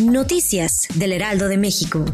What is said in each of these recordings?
Noticias del Heraldo de México.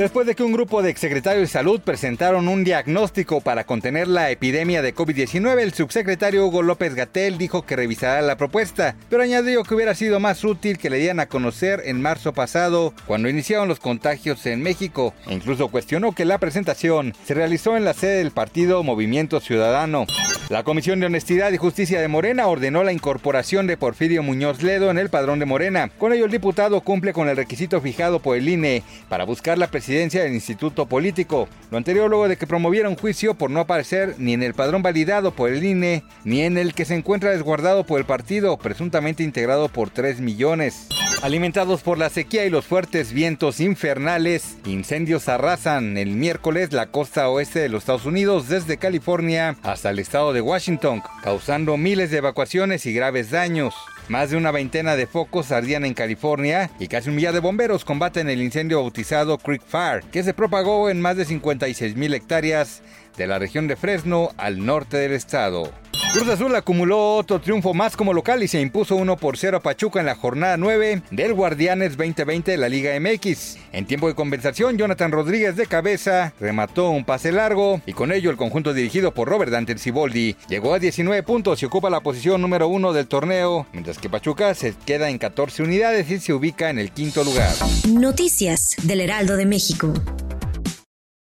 Después de que un grupo de exsecretarios de salud presentaron un diagnóstico para contener la epidemia de COVID-19, el subsecretario Hugo López Gatel dijo que revisará la propuesta, pero añadió que hubiera sido más útil que le dieran a conocer en marzo pasado, cuando iniciaron los contagios en México, e incluso cuestionó que la presentación se realizó en la sede del partido Movimiento Ciudadano. La Comisión de Honestidad y Justicia de Morena ordenó la incorporación de Porfirio Muñoz Ledo en el padrón de Morena. Con ello, el diputado cumple con el requisito fijado por el INE para buscar la presidencia del Instituto Político. Lo anterior luego de que promoviera un juicio por no aparecer ni en el padrón validado por el INE, ni en el que se encuentra desguardado por el partido, presuntamente integrado por 3 millones. Alimentados por la sequía y los fuertes vientos infernales, incendios arrasan el miércoles la costa oeste de los Estados Unidos desde California hasta el estado de Washington, causando miles de evacuaciones y graves daños. Más de una veintena de focos ardían en California y casi un millar de bomberos combaten el incendio bautizado Creek Fire, que se propagó en más de 56 mil hectáreas de la región de Fresno al norte del estado. Cruz Azul acumuló otro triunfo más como local y se impuso 1 por 0 a Pachuca en la jornada 9 del Guardianes 2020 de la Liga MX. En tiempo de compensación, Jonathan Rodríguez de cabeza remató un pase largo y con ello el conjunto dirigido por Robert Dante Ciboldi llegó a 19 puntos y ocupa la posición número 1 del torneo, mientras que Pachuca se queda en 14 unidades y se ubica en el quinto lugar. Noticias del Heraldo de México.